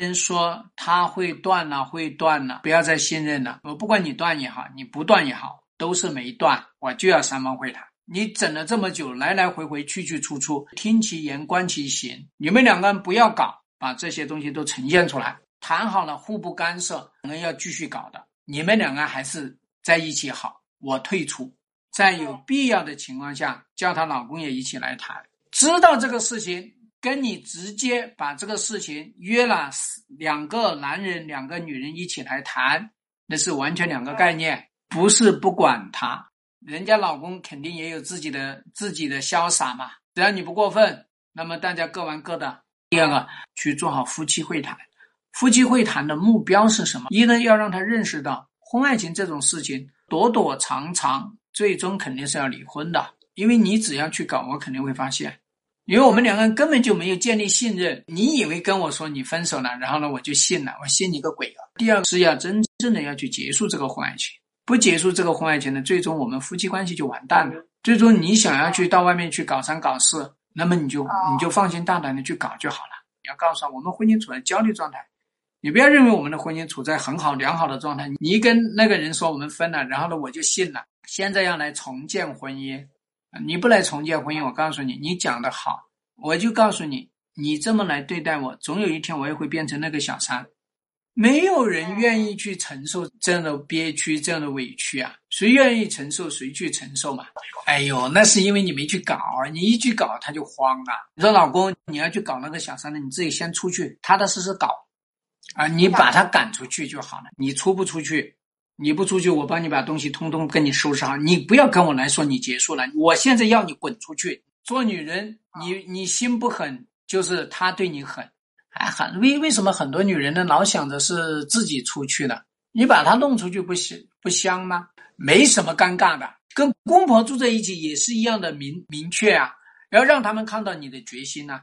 人说他会断了，会断了，不要再信任了。我不管你断也好，你不断也好，都是没断，我就要三方会谈。你整了这么久，来来回回，去去出出，听其言，观其行。你们两个人不要搞，把这些东西都呈现出来，谈好了，互不干涉，两个人要继续搞的。你们两个还是在一起好，我退出，在有必要的情况下，叫她老公也一起来谈。知道这个事情，跟你直接把这个事情约了两个男人、两个女人一起来谈，那是完全两个概念，不是不管他。人家老公肯定也有自己的自己的潇洒嘛，只要你不过分，那么大家各玩各的。第二个，去做好夫妻会谈。夫妻会谈的目标是什么？一呢，要让他认识到婚外情这种事情躲躲藏藏，最终肯定是要离婚的。因为你只要去搞，我肯定会发现，因为我们两个人根本就没有建立信任。你以为跟我说你分手了，然后呢我就信了？我信你个鬼啊！第二个是要真正的要去结束这个婚外情。不结束这个婚外情呢，最终我们夫妻关系就完蛋了。最终你想要去到外面去搞三搞四，那么你就你就放心大胆的去搞就好了。你要告诉他，我们婚姻处在焦虑状态，你不要认为我们的婚姻处在很好良好的状态。你跟那个人说我们分了，然后呢我就信了。现在要来重建婚姻，你不来重建婚姻，我告诉你，你讲的好，我就告诉你，你这么来对待我，总有一天我也会变成那个小三。没有人愿意去承受这样的憋屈、这样的委屈啊！谁愿意承受，谁去承受嘛？哎呦，那是因为你没去搞，你一去搞他就慌了。你说老公，你要去搞那个小三的，你自己先出去，踏踏实实搞，啊，你把他赶出去就好了。你出不出去，你不出去，我帮你把东西通通跟你收拾好。你不要跟我来说你结束了，我现在要你滚出去。做女人，你你心不狠，就是他对你狠。还很为为什么很多女人呢老想着是自己出去的？你把她弄出去不香不香吗？没什么尴尬的，跟公婆住在一起也是一样的明明确啊，要让他们看到你的决心呐。